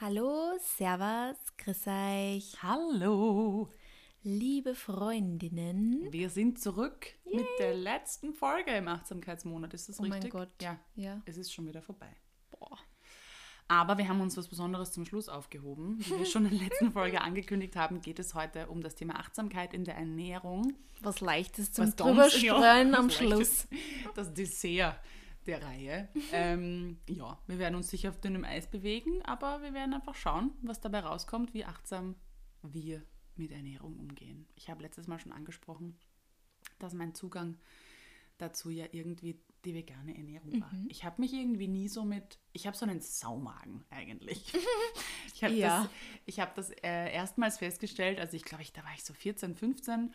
Hallo, Servus, grüß euch. Hallo, Liebe Freundinnen. wir sind zurück mit der letzten Folge im Achtsamkeitsmonat. Ist das Oh mein richtig? Gott. Ja, Ja. es ist schon wieder vorbei. Boah. Aber wir haben uns was Besonderes zum Schluss aufgehoben. Wie wir schon in der letzten Folge angekündigt haben, geht es heute um das Thema Achtsamkeit in der Ernährung. Was Leichtes zum Was ganz- Drüberstreuen ja, am Schluss. Leichtes. Das Dessert der Reihe. ähm, ja, wir werden uns sicher auf dünnem Eis bewegen, aber wir werden einfach schauen, was dabei rauskommt, wie achtsam wir mit Ernährung umgehen. Ich habe letztes Mal schon angesprochen, dass mein Zugang dazu ja irgendwie die vegane Ernährung war. Mhm. Ich habe mich irgendwie nie so mit, ich habe so einen Saumagen eigentlich. ich habe Ja. das, ich hab das äh, erstmals festgestellt, also ich glaube, ich, da war ich so 14, 15.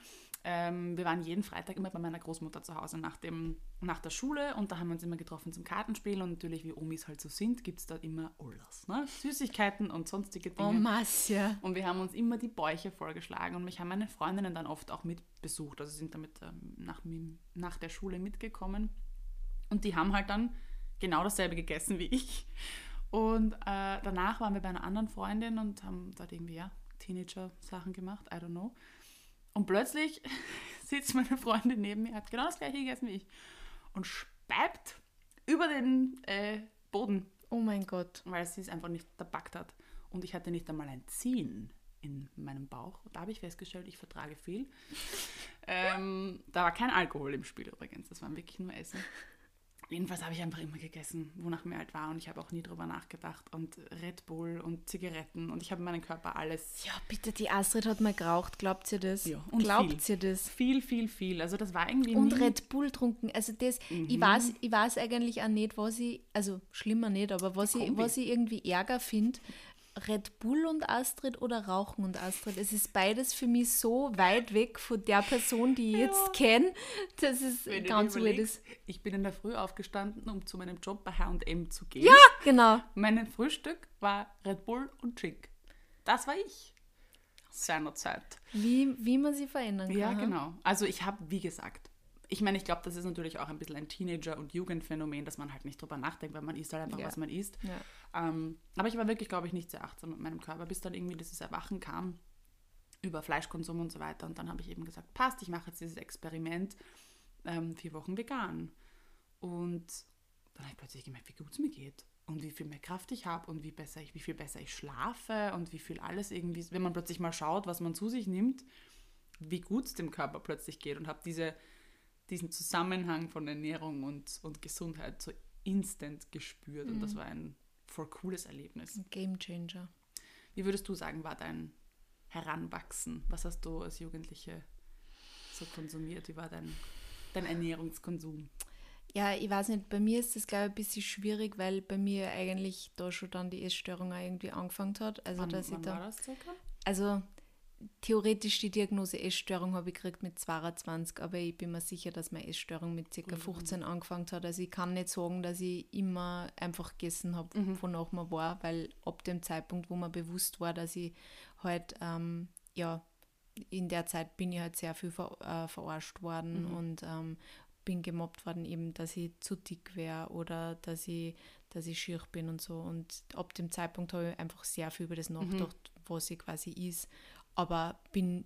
Ähm, wir waren jeden Freitag immer bei meiner Großmutter zu Hause nach, dem, nach der Schule und da haben wir uns immer getroffen zum Kartenspielen und natürlich, wie Omis halt so sind, gibt es da immer alles. Ne? Süßigkeiten und sonstige Dinge. Oh, Massia. Und wir haben uns immer die Bäuche vollgeschlagen und mich haben meine Freundinnen dann oft auch mitbesucht. Also sind damit ähm, nach, nach der Schule mitgekommen. Und die haben halt dann genau dasselbe gegessen wie ich. Und äh, danach waren wir bei einer anderen Freundin und haben dort irgendwie, ja, Teenager-Sachen gemacht, I don't know. Und plötzlich sitzt meine Freundin neben mir, hat genau das gleiche gegessen wie ich und speibt über den äh, Boden Oh mein Gott. weil sie es einfach nicht verbackt hat. Und ich hatte nicht einmal ein Ziehen in meinem Bauch. Da habe ich festgestellt, ich vertrage viel. ähm, da war kein Alkohol im Spiel übrigens, das war wirklich nur Essen. Jedenfalls habe ich einfach immer gegessen, wonach mir halt war und ich habe auch nie drüber nachgedacht. Und Red Bull und Zigaretten und ich habe in meinem Körper alles Ja, bitte, die Astrid hat mal geraucht. Glaubt ihr das? Ja, und Glaubt viel. ihr das? viel, viel, viel. Also das war irgendwie Und Red Bull trunken. Also das, Mhm. ich, weiß, ich weiß eigentlich auch nicht, was ich, also schlimmer nicht, aber was, ich, was ich irgendwie Ärger finde, Red Bull und Astrid oder Rauchen und Astrid. Es ist beides für mich so weit weg von der Person, die ich jetzt kenne, dass es Wenn ganz weird ist. Ich bin in der Früh aufgestanden, um zu meinem Job bei H&M zu gehen. Ja, genau. Mein Frühstück war Red Bull und Chick. Das war ich seinerzeit. Wie, wie man sie verändern kann. Ja, genau. Also ich habe, wie gesagt, ich meine, ich glaube, das ist natürlich auch ein bisschen ein Teenager- und Jugendphänomen, dass man halt nicht drüber nachdenkt, weil man isst halt einfach, Ja. was man isst. Ja. Ähm, aber ich war wirklich, glaube ich, nicht sehr achtsam mit meinem Körper, bis dann irgendwie dieses Erwachen kam über Fleischkonsum und so weiter. Und dann habe ich eben gesagt, passt, ich mache jetzt dieses Experiment, ähm, vier Wochen vegan. Und dann habe ich plötzlich gemerkt, wie gut es mir geht und wie viel mehr Kraft ich habe und wie, besser ich, wie viel besser ich schlafe und wie viel alles irgendwie, wenn man plötzlich mal schaut, was man zu sich nimmt, wie gut es dem Körper plötzlich geht und habe diese, diesen Zusammenhang von Ernährung und, und Gesundheit so instant gespürt und das war ein voll cooles Erlebnis. Game Changer. Wie würdest du sagen, war dein Heranwachsen? Was hast du als Jugendliche so konsumiert? Wie war dein, dein Ernährungskonsum? Ja, ich weiß nicht, bei mir ist das, glaube ich, ein bisschen schwierig, weil bei mir eigentlich da schon dann die Essstörung irgendwie angefangen hat. Also, Wann, dass ich wann da, war das circa? also theoretisch die Diagnose Essstörung habe ich gekriegt mit 22, aber ich bin mir sicher, dass meine Essstörung mit ca. 15 angefangen hat. Also ich kann nicht sagen, dass ich immer einfach gegessen habe, wonach man war, weil ab dem Zeitpunkt, wo mir bewusst war, dass ich halt, ähm, ja, in der Zeit bin ich halt sehr viel ver äh, verarscht worden und ähm, bin gemobbt worden, eben, dass ich zu dick wäre oder dass ich, dass ich schier bin und so. Und ab dem Zeitpunkt habe ich einfach sehr viel über das nachgedacht, was ich quasi ist. Aber bin,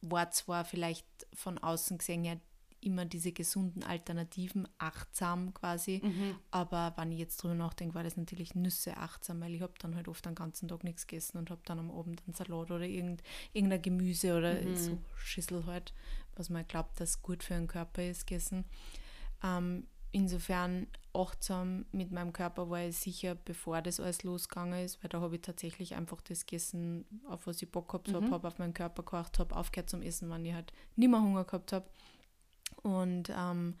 war zwar vielleicht von außen gesehen ja immer diese gesunden Alternativen achtsam quasi, aber wenn ich jetzt drüber nachdenke, war das natürlich Nüsse achtsam, weil ich habe dann halt oft den ganzen Tag nichts gegessen und habe dann am Abend einen Salat oder irgend, irgendein Gemüse oder so Schüssel halt, was man glaubt, dass gut für den Körper ist, gegessen. Ähm, insofern achtsam mit meinem Körper war ich sicher, bevor das alles losgegangen ist, weil da habe ich tatsächlich einfach das gegessen, auf was ich Bock gehabt habe, habe auf meinen Körper geachtet, habe aufgehört zum Essen, wenn ich halt nicht mehr Hunger gehabt habe. Und ähm,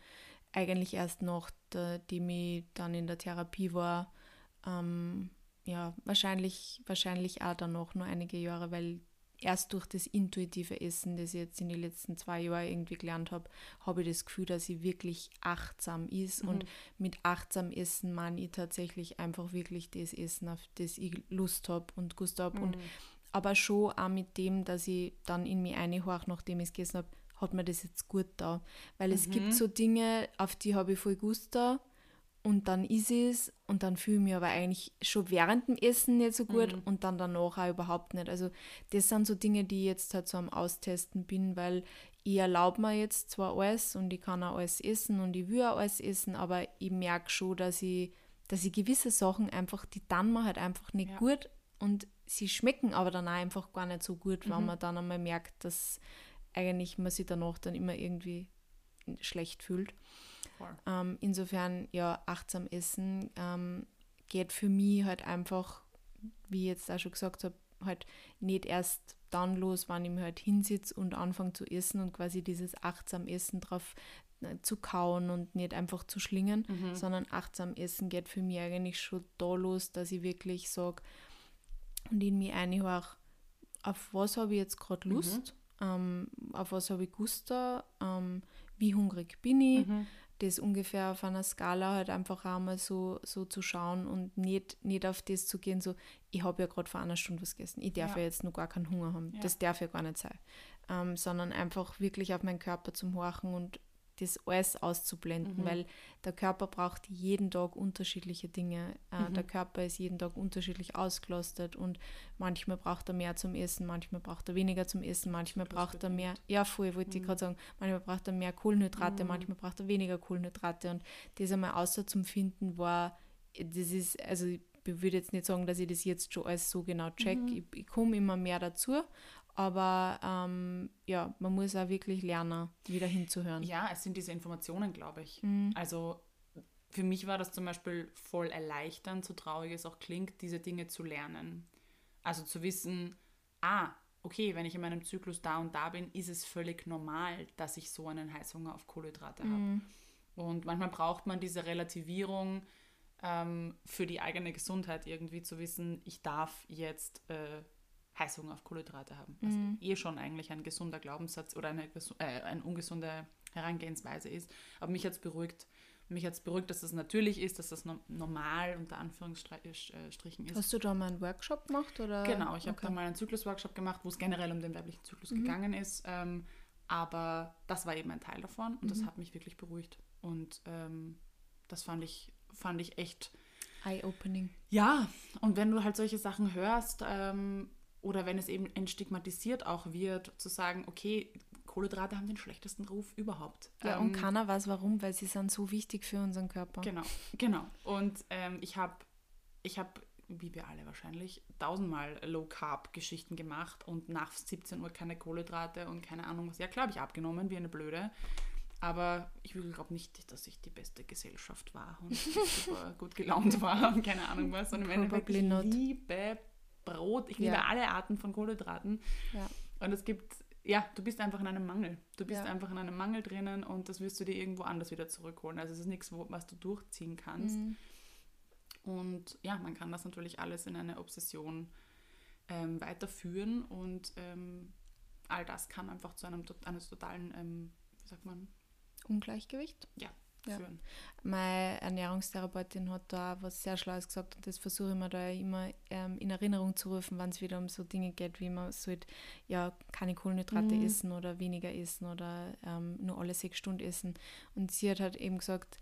eigentlich erst nachdem ich dann in der Therapie war, ähm, ja, wahrscheinlich, wahrscheinlich auch danach nur einige Jahre, weil erst durch das intuitive Essen, das ich jetzt in den letzten zwei Jahren irgendwie gelernt habe, habe ich das Gefühl, dass ich wirklich achtsam ist. Und mit achtsam Essen meine ich tatsächlich einfach wirklich das Essen, auf das ich Lust habe und Gust habe. Und aber schon auch mit dem, dass ich dann in mich einhorche, nachdem ich es gegessen habe, hat mir das jetzt gut da. Weil es gibt so Dinge, auf die habe ich voll Gust da und dann ist es und dann fühle ich mich aber eigentlich schon während dem Essen nicht so gut Mhm. und dann danach auch überhaupt nicht. Also das sind so Dinge, die ich jetzt halt so am Austesten bin, weil ich erlaube mir jetzt zwar alles und ich kann auch alles essen und ich will auch alles essen, aber ich merke schon, dass ich, dass ich gewisse Sachen einfach, die dann mir halt einfach nicht Ja. gut und sie schmecken aber dann auch einfach gar nicht so gut, Mhm. wenn man dann einmal merkt, dass eigentlich man sich danach dann immer irgendwie schlecht fühlt. Ähm, insofern, ja, achtsam essen ähm, geht für mich halt einfach, wie ich jetzt auch schon gesagt habe, halt nicht erst dann los, wann ich mir halt hinsitze und anfange zu essen und quasi dieses achtsam Essen drauf äh, zu kauen und nicht einfach zu schlingen, Mhm. sondern achtsam Essen geht für mich eigentlich schon da los, dass ich wirklich sage und in mich einhöre, auf was habe ich jetzt gerade Lust, ähm, auf was habe ich Gusto, ähm, wie hungrig bin ich, Mhm. Das ungefähr auf einer Skala halt einfach einmal so, so zu schauen und nicht, nicht auf das zu gehen, so, ich habe ja gerade vor einer Stunde was gegessen, ich darf ja, Ja. jetzt noch gar keinen Hunger haben. Ja. Das darf ja gar nicht sein. Ähm, sondern einfach wirklich auf meinen Körper zum Horchen und das alles auszublenden, Mhm. weil der Körper braucht jeden Tag unterschiedliche Dinge. Äh, Mhm. Der Körper ist jeden Tag unterschiedlich ausgelastet und manchmal braucht er mehr zum Essen, manchmal braucht er weniger zum Essen, manchmal braucht er mehr, ja voll, wollte ich Mhm. gerade sagen, manchmal braucht er mehr Kohlenhydrate, Mhm. manchmal braucht er weniger Kohlenhydrate und das einmal außer zum Finden war, das ist, also ich würde jetzt nicht sagen, dass ich das jetzt schon alles so genau check, Mhm. ich, ich komme immer mehr dazu, aber ähm, ja, man muss auch wirklich lernen, wieder hinzuhören. Ja, es sind diese Informationen, glaube ich. Mhm. Also für mich war das zum Beispiel voll erleichternd, so traurig es auch klingt, diese Dinge zu lernen. Also zu wissen, ah, okay, wenn ich in meinem Zyklus da und da bin, ist es völlig normal, dass ich so einen Heißhunger auf Kohlenhydrate habe. Mhm. Und manchmal braucht man diese Relativierung ähm, für die eigene Gesundheit irgendwie zu wissen, ich darf jetzt äh, Heißhunger auf Kohlenhydrate haben. Was Mhm. eh schon eigentlich ein gesunder Glaubenssatz oder eine, äh, eine ungesunde Herangehensweise ist. Aber mich hat es beruhigt. Mich hat es beruhigt, dass das natürlich ist, dass das no normal unter Anführungsstrichen ist. Hast du da mal einen Workshop gemacht? Oder? Genau, ich habe Okay. da mal einen Zyklus-Workshop gemacht, wo es generell um den weiblichen Zyklus Mhm. gegangen ist. Ähm, aber das war eben ein Teil davon und das Mhm. hat mich wirklich beruhigt. Und ähm, das fand ich, fand ich echt, Eye-opening. ja, und wenn du halt solche Sachen hörst ähm, oder wenn es eben entstigmatisiert auch wird, zu sagen, okay, Kohlenhydrate haben den schlechtesten Ruf überhaupt. Ja, Ähm, und keiner weiß warum, weil sie sind so wichtig für unseren Körper. Genau, genau. Und ähm, ich habe, ich habe, wie wir alle wahrscheinlich, tausendmal Low-Carb-Geschichten gemacht und nach 17 Uhr keine Kohlenhydrate und keine Ahnung was. Ja, klar habe ich abgenommen, wie eine Blöde. Aber ich glaube nicht, dass ich die beste Gesellschaft war und super gut gelaunt war und keine Ahnung was. Und im Endeffekt, ich liebe Brot, ich liebe Ja. alle Arten von Kohlenhydraten. Ja. Und es gibt, ja, du bist einfach in einem Mangel. Du bist Ja. einfach in einem Mangel drinnen und das wirst du dir irgendwo anders wieder zurückholen. Also es ist nichts, was du durchziehen kannst. Mhm. Und ja, man kann das natürlich alles in eine Obsession ähm, weiterführen und ähm, all das kann einfach zu einem, eines totalen, ähm, wie sagt man, Ungleichgewicht. Ja. Führen. Meine Ernährungstherapeutin hat da auch was sehr Schlaues gesagt und das versuche ich mir da immer ähm, in Erinnerung zu rufen, wenn es wieder um so Dinge geht, wie man sollte ja keine Kohlenhydrate Mhm. essen oder weniger essen oder ähm, nur alle sechs Stunden essen. Und sie hat halt eben gesagt,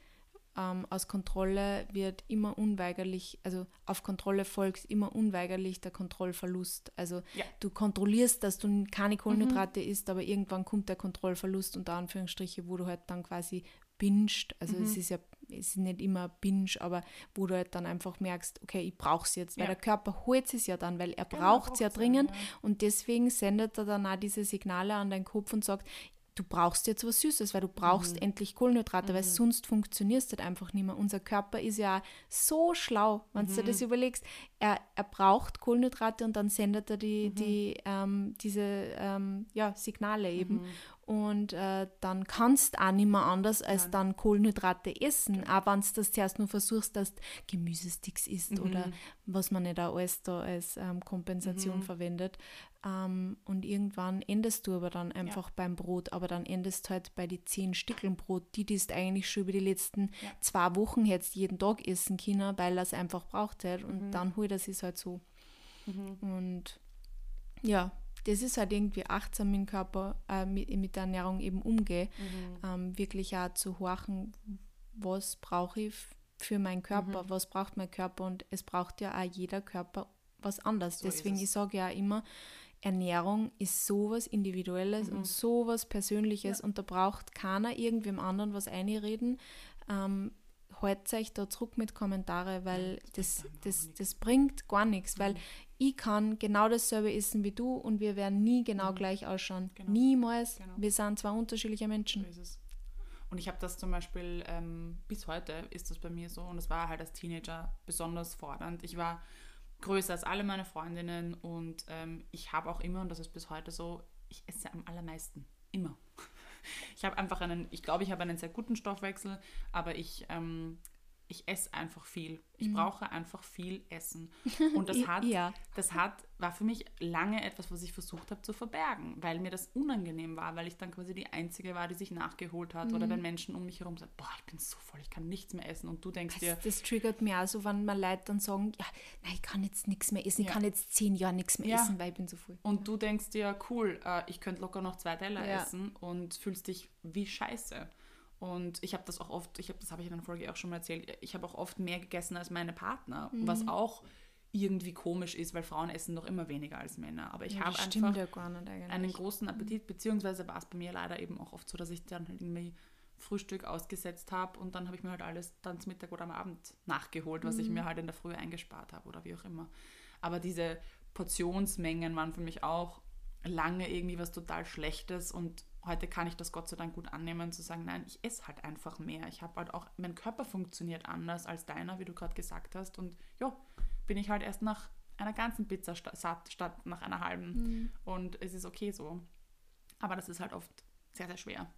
ähm, aus Kontrolle wird immer unweigerlich, also auf Kontrolle folgt immer unweigerlich der Kontrollverlust. Also Ja. du kontrollierst, dass du keine Kohlenhydrate isst, aber irgendwann kommt der Kontrollverlust unter Anführungsstriche, wo du halt dann quasi binged. Also es ist ja es ist nicht immer binge, aber wo du halt dann einfach merkst, okay, ich brauche es jetzt, weil Ja. der Körper holt es ja dann, weil er Genau, braucht es ja dringend ja. und deswegen sendet er dann auch diese Signale an deinen Kopf und sagt, du brauchst jetzt was Süßes, weil du brauchst Mhm. endlich Kohlenhydrate, weil sonst funktioniert es halt einfach nicht mehr. Unser Körper ist ja so schlau, wenn du dir Mhm. das überlegst. Er, er braucht Kohlenhydrate und dann sendet er Mhm. die, die, ähm, diese ähm, ja, Signale eben. Und äh, dann kannst du auch nicht mehr anders als Nein. dann Kohlenhydrate essen. Auch wenn du das zuerst nur versuchst, dass du Gemüsesticks isst Mhm. oder was man nicht auch alles da als ähm, Kompensation Mhm. verwendet. Ähm, und irgendwann endest du aber dann einfach beim Brot, aber dann endest halt bei die zehn Stückeln Brot, die du eigentlich schon über die letzten Ja. zwei Wochen jetzt jeden Tag essen können, weil er es einfach braucht hat. Und Mhm. dann holt er es halt so. Mhm. Und ja, das ist halt irgendwie achtsam im Körper äh, mit, mit der Ernährung eben umgehe. Mhm. Ähm, wirklich auch zu horchen, was brauche ich für meinen Körper, mhm. was braucht mein Körper und es braucht ja auch jeder Körper was anderes. So Deswegen, ich sage ja auch immer, Ernährung ist sowas Individuelles Mhm. und sowas Persönliches Ja. und da braucht keiner irgendwem anderen was einreden. Ähm, Halt euch da zurück mit Kommentare, weil das das, das, bringt gar nichts, weil Mhm. ich kann genau dasselbe essen wie du und wir werden nie genau Mhm. gleich ausschauen. Genau. Niemals. Genau. Wir sind zwei unterschiedliche So Menschen. ist es. Und ich habe das zum Beispiel, ähm, bis heute ist das bei mir so und es war halt als Teenager besonders fordernd. Ich war größer als alle meine Freundinnen und ähm, ich habe auch immer, und das ist bis heute so, ich esse am allermeisten. Immer. Ich habe einfach einen, ich glaube, ich habe einen sehr guten Stoffwechsel, aber ich, ähm, ich esse einfach viel. Ich Mhm. brauche einfach viel Essen. Und das hat, ja. das hat, war für mich lange etwas, was ich versucht habe zu verbergen, weil mir das unangenehm war, weil ich dann quasi die Einzige war, die sich nachgeholt hat. Oder Mhm. wenn Menschen um mich herum sagen, boah, ich bin so voll, ich kann nichts mehr essen. Und du denkst dir, Das, das triggert mich auch so, wenn mal Leute dann sagen, ja, nein, ich kann jetzt nichts mehr essen, ich Ja. kann jetzt zehn Jahre nichts mehr Ja. essen, weil ich bin so voll. und du denkst dir, cool, äh, ich könnte locker noch zwei Teller essen und fühlst dich wie scheiße. Und ich habe das auch oft, ich habe das habe ich in einer Folge auch schon mal erzählt, ich habe auch oft mehr gegessen als meine Partner, Mhm. was auch irgendwie komisch ist, weil Frauen essen doch immer weniger als Männer. Aber ich ja, habe einfach ja einen großen Appetit, beziehungsweise war es bei mir leider eben auch oft so, dass ich dann halt irgendwie Frühstück ausgesetzt habe und dann habe ich mir halt alles dann zum Mittag oder am Abend nachgeholt, was ich mir halt in der Früh eingespart habe oder wie auch immer. Aber diese Portionsmengen waren für mich auch lange irgendwie was total Schlechtes und heute kann ich das Gott sei Dank gut annehmen, zu sagen, nein, ich esse halt einfach mehr. Ich habe halt auch, mein Körper funktioniert anders als deiner, wie du gerade gesagt hast und ja, bin ich halt erst nach einer ganzen Pizza satt statt nach einer halben. Mhm. Und es ist okay so. Aber das ist halt oft sehr, sehr schwer.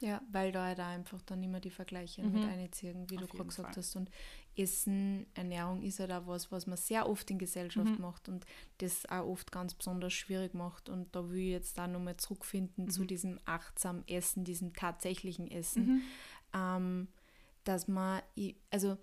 Ja, weil da halt einfach dann immer die Vergleiche Mhm. mit einziehen, wie Auf du gerade gesagt Fall. hast. Und Essen, Ernährung ist halt auch was, was man sehr oft in Gesellschaft Mhm. macht und das auch oft ganz besonders schwierig macht. Und da will ich jetzt da nochmal zurückfinden zu Mhm. diesem achtsamen Essen, diesem tatsächlichen Essen. ähm, dass man, also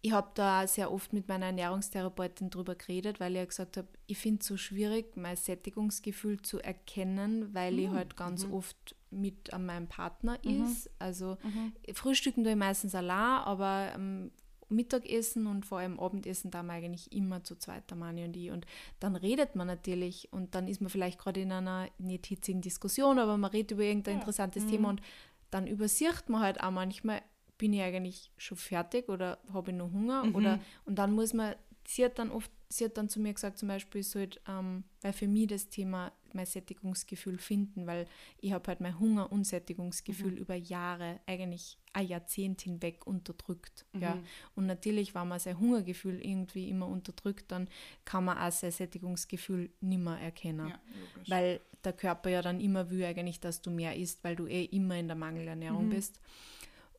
ich habe da sehr oft mit meiner Ernährungstherapeutin drüber geredet, weil ich ja gesagt habe, ich finde es so schwierig, mein Sättigungsgefühl zu erkennen, weil ich Mm, halt ganz mhm. oft mit an meinem Partner Mhm. ist. Also Mhm. Frühstücken tue ich meistens allein, aber ähm, Mittagessen und vor allem Abendessen da wir eigentlich immer zu zweit, der Mani und ich. Und dann redet man natürlich und dann ist man vielleicht gerade in einer nicht hitzigen Diskussion, aber man redet über irgendein Ja. interessantes Mhm. Thema und dann übersieht man halt auch manchmal, bin ich eigentlich schon fertig oder habe ich noch Hunger Mhm. oder und dann muss man, sie hat dann oft, sie hat dann zu mir gesagt, zum Beispiel, ich sollte, ähm, weil für mich das Thema mein Sättigungsgefühl finden, weil ich habe halt mein Hunger- und Sättigungsgefühl Mhm. über Jahre, eigentlich ein Jahrzehnt hinweg unterdrückt. Ja. Mhm. Und natürlich, wenn man sein Hungergefühl irgendwie immer unterdrückt, dann kann man auch sein Sättigungsgefühl nimmer erkennen. Ja. Weil der Körper ja dann immer will eigentlich, dass du mehr isst, weil du eh immer in der Mangelernährung Mhm. bist.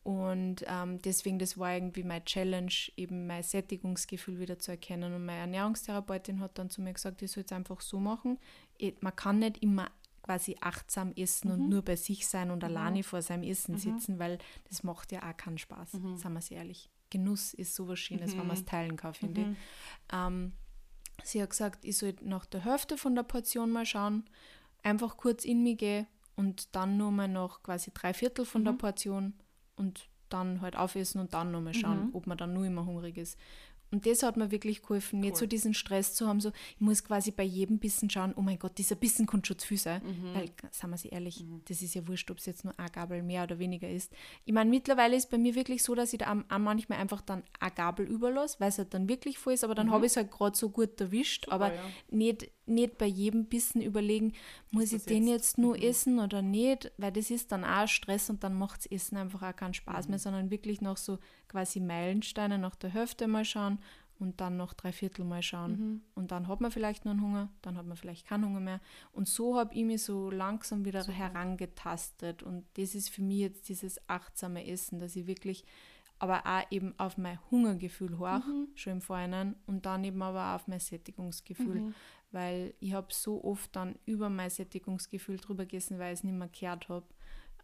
Und ähm, deswegen, das war irgendwie meine Challenge, eben mein Sättigungsgefühl wieder zu erkennen. Und meine Ernährungstherapeutin hat dann zu mir gesagt, ich soll es einfach so machen. Ich, man kann nicht immer quasi achtsam essen und Mhm. nur bei sich sein und Mhm. alleine vor seinem Essen Mhm. sitzen, weil das macht ja auch keinen Spaß, Mhm. sagen wir es ehrlich. Genuss ist sowas Schönes, wenn Mhm. man es teilen kann, finde ich. Mhm. Ähm, sie hat gesagt, ich soll nach der Hälfte von der Portion mal schauen, einfach kurz in mich gehen und dann nur mal noch quasi drei Viertel von der Mhm. Portion und dann halt aufessen und dann nochmal schauen, Mhm. ob man dann nur immer hungrig ist. Und das hat mir wirklich geholfen, nicht Cool. so diesen Stress zu haben, so ich muss quasi bei jedem Bissen schauen, oh mein Gott, dieser Bissen kann schon zu viel sein. Mhm. Weil, sagen wir sie ehrlich, Mhm. das ist ja wurscht, ob es jetzt nur eine Gabel mehr oder weniger ist. Ich meine, mittlerweile ist bei mir wirklich so, dass ich da am- am manchmal einfach dann eine Gabel überlasse, weil es halt dann wirklich voll ist, aber dann Mhm. habe ich es halt gerade so gut erwischt. Super, aber ja. nicht, nicht bei jedem Bissen überlegen, muss ich den jetzt? jetzt nur Mhm. essen oder nicht, weil das ist dann auch Stress und dann macht das Essen einfach auch keinen Spaß Mhm. mehr, sondern wirklich noch so quasi Meilensteine nach der Hälfte mal schauen und dann noch drei Viertel mal schauen. Mhm. Und dann hat man vielleicht noch einen Hunger, dann hat man vielleicht keinen Hunger mehr. Und so habe ich mich so langsam wieder Super. herangetastet. Und das ist für mich jetzt dieses achtsame Essen, dass ich wirklich aber auch eben auf mein Hungergefühl horch, Mhm. schon im Vorhinein, und dann eben aber auch auf mein Sättigungsgefühl. Weil ich habe so oft dann über mein Sättigungsgefühl drüber gegessen, weil ich es nicht mehr gehört habe.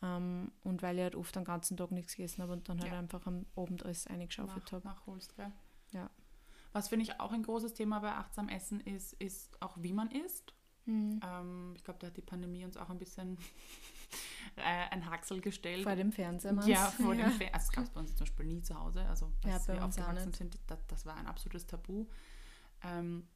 Ähm, und weil ich halt oft den ganzen Tag nichts gegessen habe und dann halt Ja. einfach am Abend alles eingeschaufelt habe. nachholst, gell? Ja. Was finde ich auch ein großes Thema bei achtsam Essen ist, ist auch wie man isst. Mhm. Ähm, ich glaube, da hat die Pandemie uns auch ein bisschen äh, ein Haxel gestellt. Vor dem Fernseher, meinst Ja, vor ja. dem Fernseher. Also das gab es bei uns zum Beispiel nie zu Hause. Also als ja, wir aufgewachsen sind, das, das, war ein absolutes Tabu. Ähm,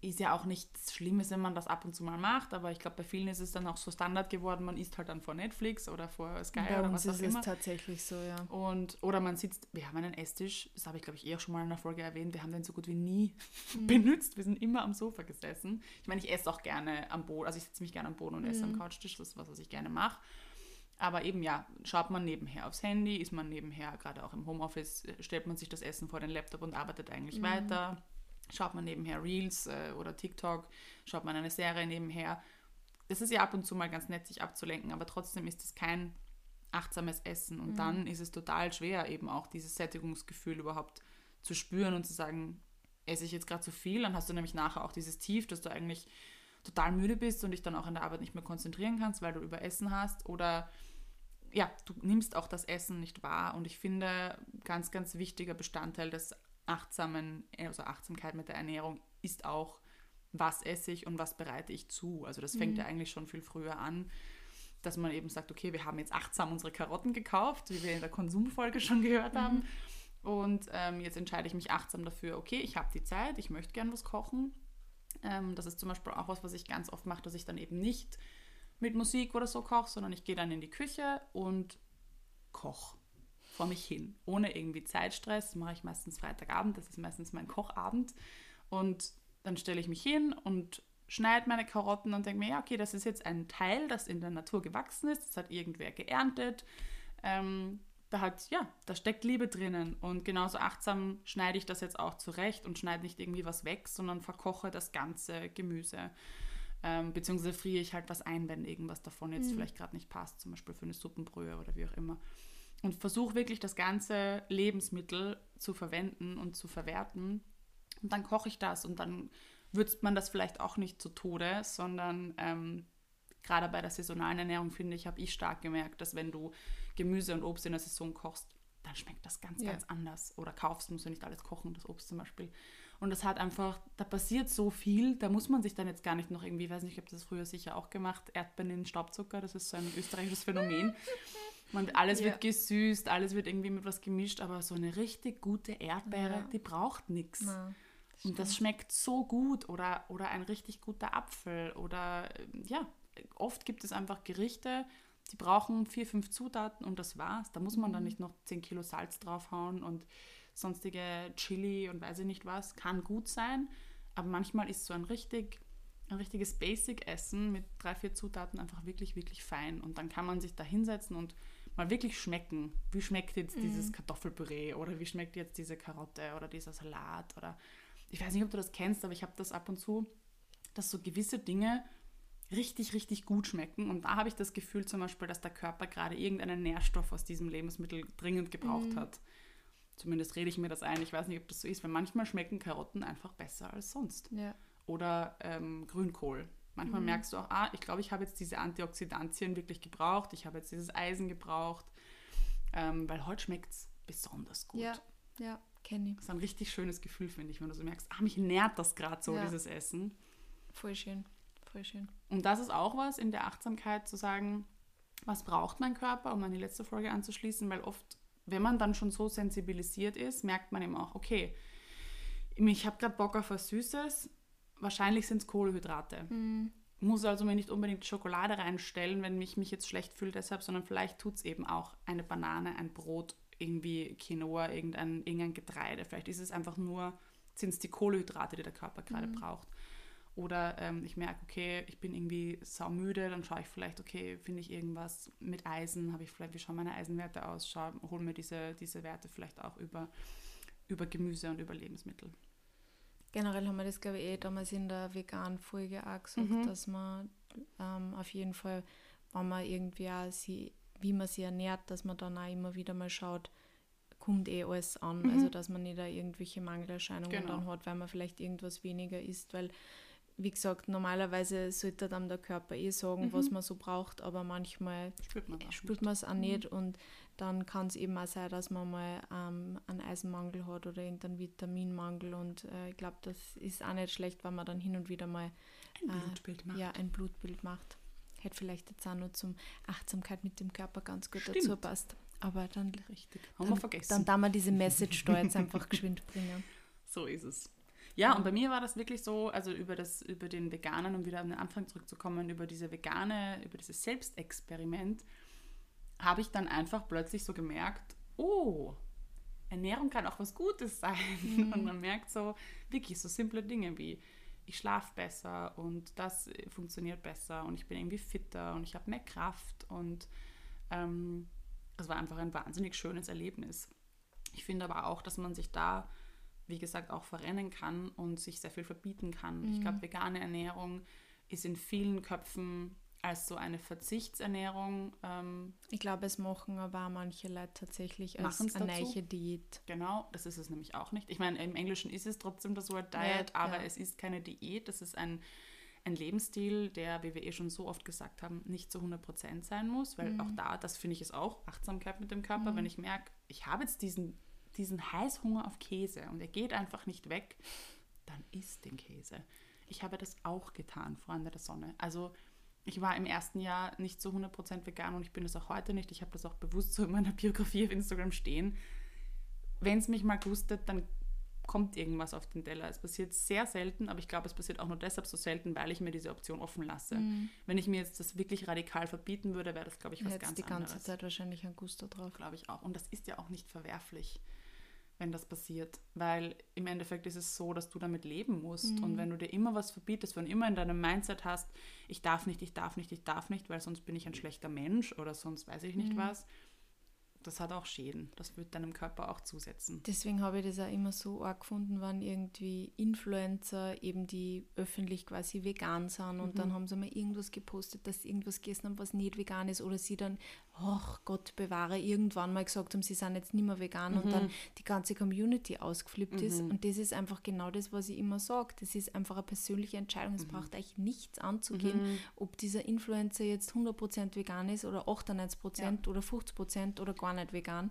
ist ja auch nichts Schlimmes, wenn man das ab und zu mal macht, aber ich glaube, bei vielen ist es dann auch so Standard geworden, man isst halt dann vor Netflix oder vor Sky bei oder was auch immer. ist tatsächlich so, ja. Und, oder man sitzt, wir haben einen Esstisch, das habe ich glaube ich eh auch schon mal in einer Folge erwähnt, wir haben den so gut wie nie mhm. benutzt, wir sind immer am Sofa gesessen. Ich meine, ich esse auch gerne am Boden, also ich sitze mich gerne am Boden und mhm. esse am mhm. Couchtisch, das ist was, was ich gerne mache. Aber eben ja, schaut man nebenher aufs Handy, ist man nebenher, gerade auch im Homeoffice, stellt man sich das Essen vor den Laptop und arbeitet eigentlich mhm. weiter schaut man nebenher Reels äh, oder TikTok, schaut man eine Serie nebenher. Es ist ja ab und zu mal ganz nett, sich abzulenken, aber trotzdem ist es kein achtsames Essen. Und mhm. dann ist es total schwer, eben auch dieses Sättigungsgefühl überhaupt zu spüren und zu sagen, esse ich jetzt gerade zu viel, dann hast du nämlich nachher auch dieses Tief, dass du eigentlich total müde bist und dich dann auch in der Arbeit nicht mehr konzentrieren kannst, weil du überessen hast. Oder ja, du nimmst auch das Essen nicht wahr. Und ich finde, ganz, ganz wichtiger Bestandteil des achtsamen, also Achtsamkeit mit der Ernährung ist auch, was esse ich und was bereite ich zu. Also das fängt mhm. ja eigentlich schon viel früher an, dass man eben sagt, okay, wir haben jetzt achtsam unsere Karotten gekauft, wie wir in der Konsumfolge schon gehört mhm. haben. Und ähm, jetzt entscheide ich mich achtsam dafür, okay, ich habe die Zeit, ich möchte gern was kochen. Ähm, das ist zum Beispiel auch was, was ich ganz oft mache, dass ich dann eben nicht mit Musik oder so koche, sondern ich gehe dann in die Küche und koche vor mich hin, ohne irgendwie Zeitstress. Das mache ich meistens Freitagabend, das ist meistens mein Kochabend. Und dann stelle ich mich hin und schneide meine Karotten und denke mir, ja, okay, das ist jetzt ein Teil, das in der Natur gewachsen ist, das hat irgendwer geerntet. Ähm, da hat, ja, da steckt Liebe drinnen. Und genauso achtsam schneide ich das jetzt auch zurecht und schneide nicht irgendwie was weg, sondern verkoche das ganze Gemüse. Ähm, beziehungsweise friere ich halt was ein, wenn irgendwas davon jetzt mhm. vielleicht gerade nicht passt, zum Beispiel für eine Suppenbrühe oder wie auch immer und versuche wirklich das ganze Lebensmittel zu verwenden und zu verwerten. Und dann koche ich das und dann würzt man das vielleicht auch nicht zu Tode, sondern ähm, gerade bei der saisonalen Ernährung, finde ich, habe ich stark gemerkt, dass wenn du Gemüse und Obst in der Saison kochst, dann schmeckt das ganz, ja. ganz anders. Oder kaufst, musst du nicht alles kochen, das Obst zum Beispiel. Und das hat einfach, da passiert so viel, da muss man sich dann jetzt gar nicht noch irgendwie, ich weiß nicht, ich habe das früher sicher auch gemacht, Erdbeeren in Staubzucker, das ist so ein österreichisches Phänomen. Und alles ja. wird gesüßt, alles wird irgendwie mit was gemischt, aber so eine richtig gute Erdbeere, ja. die braucht nichts. Und das schmeckt so gut oder, oder ein richtig guter Apfel oder ja, oft gibt es einfach Gerichte, die brauchen vier, fünf Zutaten und das war's. Da muss man dann mhm. nicht noch zehn Kilo Salz draufhauen und sonstige Chili und weiß ich nicht was. Kann gut sein, aber manchmal ist so ein richtig ein richtiges Basic-Essen mit drei, vier Zutaten einfach wirklich, wirklich fein. Und dann kann man sich da hinsetzen und mal wirklich schmecken. Wie schmeckt jetzt mhm. dieses Kartoffelpüree oder wie schmeckt jetzt diese Karotte oder dieser Salat oder ich weiß nicht, ob du das kennst, aber ich habe das ab und zu, dass so gewisse Dinge richtig, richtig gut schmecken. Und da habe ich das Gefühl zum Beispiel, dass der Körper gerade irgendeinen Nährstoff aus diesem Lebensmittel dringend gebraucht mhm. hat. Zumindest rede ich mir das ein. Ich weiß nicht, ob das so ist, weil manchmal schmecken Karotten einfach besser als sonst. Ja. Oder ähm, Grünkohl. Manchmal mhm. merkst du auch, ah, ich glaube, ich habe jetzt diese Antioxidantien wirklich gebraucht, ich habe jetzt dieses Eisen gebraucht, ähm, weil heute schmeckt es besonders gut. Ja, ja, kenne ich. Das ist ein richtig schönes Gefühl, finde ich, wenn du so merkst, ah, mich nährt das gerade so, ja. dieses Essen. Voll schön, voll schön. Und das ist auch was in der Achtsamkeit zu sagen, was braucht mein Körper, um an die letzte Folge anzuschließen, weil oft, wenn man dann schon so sensibilisiert ist, merkt man eben auch, okay, ich habe gerade Bock auf was Süßes, wahrscheinlich sind es Kohlenhydrate. Mhm. Muss also mir nicht unbedingt Schokolade reinstellen, wenn mich mich jetzt schlecht fühle deshalb, sondern vielleicht tut es eben auch eine Banane, ein Brot, irgendwie Quinoa, irgendein, irgendein Getreide. Vielleicht ist es einfach nur, sind es die Kohlenhydrate, die der Körper gerade mhm. braucht. Oder ähm, ich merke, okay, ich bin irgendwie saumüde, dann schaue ich vielleicht, okay, finde ich irgendwas mit Eisen, habe ich vielleicht, wie schauen meine Eisenwerte aus, hole mir diese, diese Werte vielleicht auch über, über Gemüse und über Lebensmittel. Generell haben wir das, glaube ich, eh damals in der veganen Folge auch gesagt, mhm. dass man ähm, auf jeden Fall, wenn man irgendwie auch sie, wie man sie ernährt, dass man dann auch immer wieder mal schaut, kommt eh alles an. Mhm. Also, dass man nicht da irgendwelche Mangelerscheinungen genau. dann hat, weil man vielleicht irgendwas weniger isst, weil wie gesagt, normalerweise sollte dann der Körper eh sagen, mhm. was man so braucht, aber manchmal spürt man es auch mhm. nicht und dann kann es eben auch sein, dass man mal ähm, einen Eisenmangel hat oder irgendeinen Vitaminmangel und äh, ich glaube, das ist auch nicht schlecht, wenn man dann hin und wieder mal ein äh, Blutbild macht. Ja, ein Blutbild macht. hätte vielleicht jetzt auch nur zum Achtsamkeit mit dem Körper ganz gut Stimmt. dazu passt. Aber dann, Richtig. Haben dann, wir vergessen. dann da wir diese Message da jetzt einfach geschwind bringen. So ist es. Ja, und bei mir war das wirklich so, also über, das, über den Veganen, um wieder an den Anfang zurückzukommen, über diese vegane, über dieses Selbstexperiment, habe ich dann einfach plötzlich so gemerkt, oh, Ernährung kann auch was Gutes sein. Und man merkt so wirklich so simple Dinge wie, ich schlafe besser und das funktioniert besser und ich bin irgendwie fitter und ich habe mehr Kraft und ähm, es war einfach ein wahnsinnig schönes Erlebnis. Ich finde aber auch, dass man sich da, wie gesagt, auch verrennen kann und sich sehr viel verbieten kann. Ich glaube, vegane Ernährung ist in vielen Köpfen als so eine Verzichtsernährung ähm, Ich glaube, es machen aber manche Leute tatsächlich als eine Diät. Genau, das ist es nämlich auch nicht. Ich meine, im Englischen ist es trotzdem das Wort Diet, Ja, aber ja. es ist keine Diät. Das ist ein, ein Lebensstil, der, wie wir eh schon so oft gesagt haben, nicht zu 100% sein muss, weil Mhm. auch da, das finde ich es auch, Achtsamkeit mit dem Körper, wenn ich merke, ich habe jetzt diesen, diesen Heißhunger auf Käse und er geht einfach nicht weg, dann isst den Käse. Ich habe das auch getan, Freunde der Sonne. Also ich war im ersten Jahr nicht zu 100% vegan und ich bin das auch heute nicht. Ich habe das auch bewusst so in meiner Biografie auf Instagram stehen. Wenn es mich mal gustet, dann kommt irgendwas auf den Teller. Es passiert sehr selten, aber ich glaube, es passiert auch nur deshalb so selten, weil ich mir diese Option offen lasse. Wenn ich mir jetzt das wirklich radikal verbieten würde, wäre das, glaube ich, was Jetzt ganz die ganze anderes. Zeit wahrscheinlich ein Gusto drauf. Glaube ich auch. Und das ist ja auch nicht verwerflich, wenn das passiert. Weil im Endeffekt ist es so, dass du damit leben musst. Und wenn du dir immer was verbietest, wenn du immer in deinem Mindset hast, ich darf nicht, ich darf nicht, ich darf nicht, weil sonst bin ich ein schlechter Mensch oder sonst weiß ich nicht was, das hat auch Schäden. Das wird deinem Körper auch zusetzen. Deswegen habe ich das auch immer so arg gefunden, wenn irgendwie Influencer eben die öffentlich quasi vegan sind und Mhm. dann haben sie mal irgendwas gepostet, dass sie irgendwas gegessen haben, was nicht vegan ist oder sie dann, ach Gott bewahre, irgendwann mal gesagt haben, sie sind jetzt nicht mehr vegan und Mhm. dann die ganze Community ausgeflippt ist und das ist einfach genau das, was ich immer sage. Das ist einfach eine persönliche Entscheidung. Mhm. Es braucht euch nichts anzugehen, ob dieser Influencer jetzt 100% vegan ist oder 98% oder 50% oder gar nicht vegan.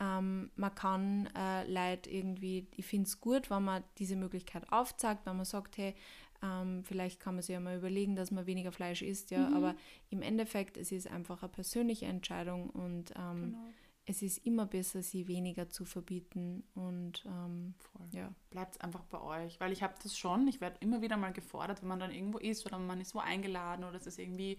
Ähm, man kann äh, Leute irgendwie, ich finde es gut, wenn man diese Möglichkeit aufzeigt, wenn man sagt, hey, ähm, vielleicht kann man sich ja mal überlegen, dass man weniger Fleisch isst, ja, aber im Endeffekt, es ist einfach eine persönliche Entscheidung und ähm, Genau. es ist immer besser, sie weniger zu verbieten und ähm, ja. Bleibt einfach bei euch, weil ich habe das schon, ich werde immer wieder mal gefordert, wenn man dann irgendwo ist oder man ist wo eingeladen oder es ist irgendwie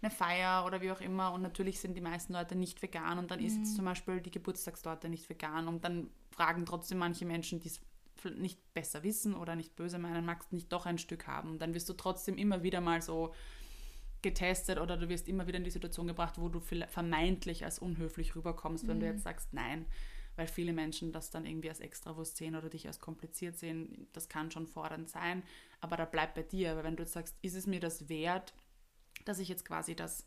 eine Feier oder wie auch immer. Und natürlich sind die meisten Leute nicht vegan und dann ist jetzt zum Beispiel die Geburtstagstorte nicht vegan. Und dann fragen trotzdem manche Menschen, die es nicht besser wissen oder nicht böse meinen, magst nicht doch ein Stück haben dann wirst du trotzdem immer wieder mal so getestet oder du wirst immer wieder in die Situation gebracht, wo du vielleicht vermeintlich als unhöflich rüberkommst, wenn du jetzt sagst nein, weil viele Menschen das dann irgendwie als Extrawurst sehen oder dich als kompliziert sehen. Das kann schon fordernd sein, aber da bleibt bei dir. Weil wenn du jetzt sagst, ist es mir das wert, dass ich jetzt quasi das,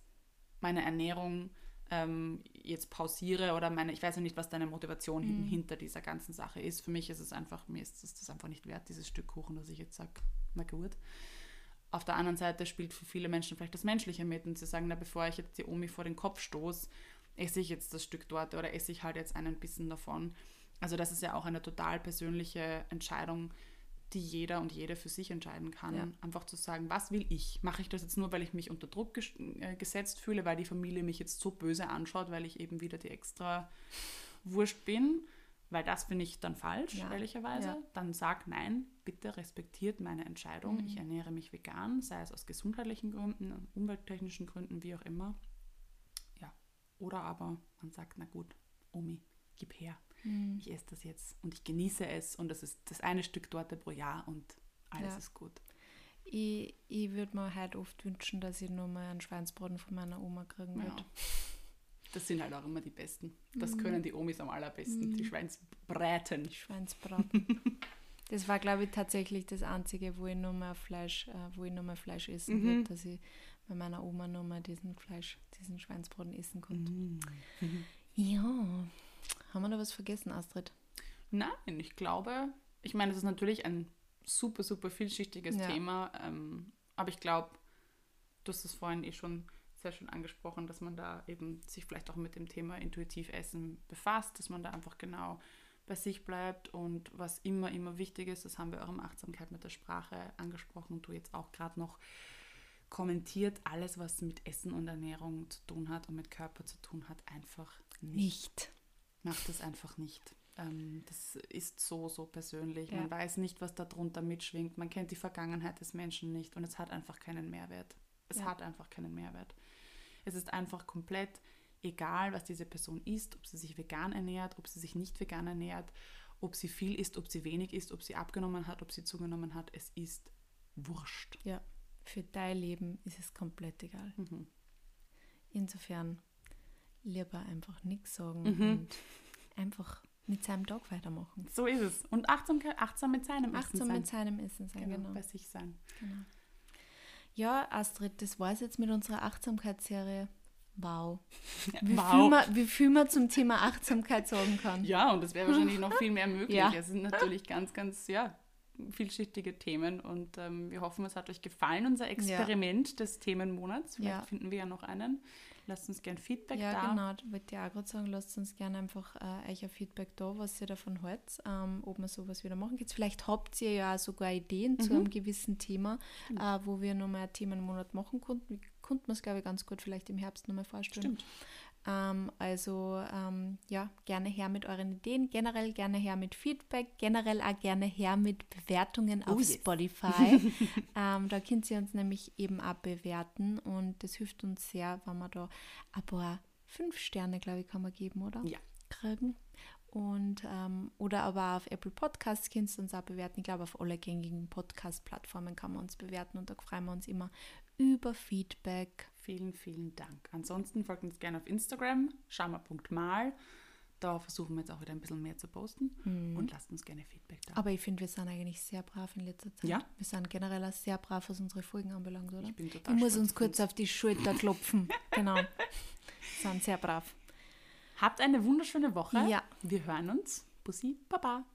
meine Ernährung ähm, jetzt pausiere oder meine, ich weiß ja nicht, was deine Motivation hin, hinter dieser ganzen Sache ist. Für mich ist es einfach, mir ist das, das einfach nicht wert, dieses Stück Kuchen, dass ich jetzt sage, na gut. Auf der anderen Seite spielt für viele Menschen vielleicht das Menschliche mit und sie sagen, na, bevor ich jetzt die Omi vor den Kopf stoße, esse ich jetzt das Stück dort oder esse ich halt jetzt einen Bissen davon. Also das ist ja auch eine total persönliche Entscheidung, die jeder und jede für sich entscheiden kann. Ja. Einfach zu sagen, was will ich? Mache ich das jetzt nur, weil ich mich unter Druck ges- äh, gesetzt fühle, weil die Familie mich jetzt so böse anschaut, weil ich eben wieder die extra Wurst bin? Weil das finde ich dann falsch, Ja. ehrlicherweise. Ja. Dann sag nein, bitte respektiert meine Entscheidung. Mhm. Ich ernähre mich vegan, sei es aus gesundheitlichen Gründen, umwelttechnischen Gründen, wie auch immer. Ja. Oder aber man sagt, na gut, Omi, gib her. Mhm. Ich esse das jetzt und ich genieße es und das ist das eine Stück Torte pro Jahr und alles Ja. ist gut. Ich, ich würde mir halt oft wünschen, dass ich nur mal einen Schweinsbraten von meiner Oma kriegen Ja. würde. Das sind halt auch immer die Besten. Das Mhm. können die Omis am allerbesten, die Schweinsbraten. Schweinsbraten. das war, glaube ich, tatsächlich das Einzige, wo ich nur mal Fleisch, äh, wo ich nur mal Fleisch essen Mhm. würde, dass ich bei meiner Oma nur mal diesen Fleisch, diesen Schweinsbraten essen konnte. Mhm. Ja. Haben wir noch was vergessen, Astrid? Nein, ich glaube, ich meine, das ist natürlich ein super, super vielschichtiges Ja. Thema, ähm, aber ich glaube, du hast es vorhin eh schon sehr schön angesprochen, dass man da eben sich vielleicht auch mit dem Thema intuitiv Essen befasst, dass man da einfach genau bei sich bleibt und was immer, immer wichtig ist, das haben wir auch im Achtsamkeit mit der Sprache angesprochen, du jetzt auch gerade noch kommentiert alles, was mit Essen und Ernährung zu tun hat und mit Körper zu tun hat, einfach nicht. Nicht. Macht das einfach nicht. Ähm, das ist so, so persönlich. Ja. Man weiß nicht, was da drunter mitschwingt. Man kennt die Vergangenheit des Menschen nicht und es hat einfach keinen Mehrwert. Es Ja. hat einfach keinen Mehrwert. Es ist einfach komplett egal, was diese Person isst, ob sie sich vegan ernährt, ob sie sich nicht vegan ernährt, ob sie viel isst, ob sie wenig isst, ob sie abgenommen hat, ob sie zugenommen hat. Es ist wurscht. Ja. Für dein Leben ist es komplett egal. Mhm. Insofern lieber einfach nichts sagen Mhm. und einfach mit seinem Tag weitermachen. So ist es. Und Achtsamkeit, achtsam mit seinem Essen Achtsam sein. mit seinem Essen sein, genau, genau. bei sich sein. genau. Ja, Astrid, das war es jetzt mit unserer Achtsamkeitsserie. Wow. Wie, Wow. Viel man, wie viel man zum Thema Achtsamkeit sagen kann. Ja, und es wäre wahrscheinlich noch viel mehr möglich. Ja. Es sind natürlich ganz, ganz, ja, vielschichtige Themen und ähm, wir hoffen, es hat euch gefallen, unser Experiment des Themenmonats. Vielleicht Ja. finden wir ja noch einen. Lasst uns gern Feedback Ja, da. genau. Da wollte ich auch gerade sagen, lasst uns gerne einfach äh, euch ein Feedback da, was ihr davon haltet, ähm, ob man sowas wieder machen kann. Vielleicht habt ihr ja sogar Ideen zu Mhm. einem gewissen Thema, äh, wo wir nochmal einen Themenmonat machen konnten. Wir konnten wir es, glaube ich, ganz gut vielleicht im Herbst nochmal vorstellen. Stimmt. Ähm, also ähm, ja, gerne her mit euren Ideen, generell gerne her mit Feedback, generell auch gerne her mit Bewertungen Oh auf yes. Spotify. ähm, da könnt ihr uns nämlich eben auch bewerten und das hilft uns sehr, wenn wir da ein paar fünf Sterne, glaube ich, kann man geben, oder? Ja. Kriegen. Und, ähm, oder aber auf Apple Podcasts könnt ihr uns auch bewerten. Ich glaube, auf alle gängigen Podcast-Plattformen kann man uns bewerten und da freuen wir uns immer über Feedback. Vielen, vielen Dank. Ansonsten folgt uns gerne auf Instagram, schama.mal. Da versuchen wir jetzt auch wieder ein bisschen mehr zu posten und lasst uns gerne Feedback da. Aber ich finde, wir sind eigentlich sehr brav in letzter Zeit. Ja. Wir sind generell auch sehr brav, was unsere Folgen anbelangt, oder? Ich bin total Ich muss uns kurz auf die Schulter klopfen. genau. Wir sind sehr brav. Habt eine wunderschöne Woche. Ja. Wir hören uns. Bussi, Baba.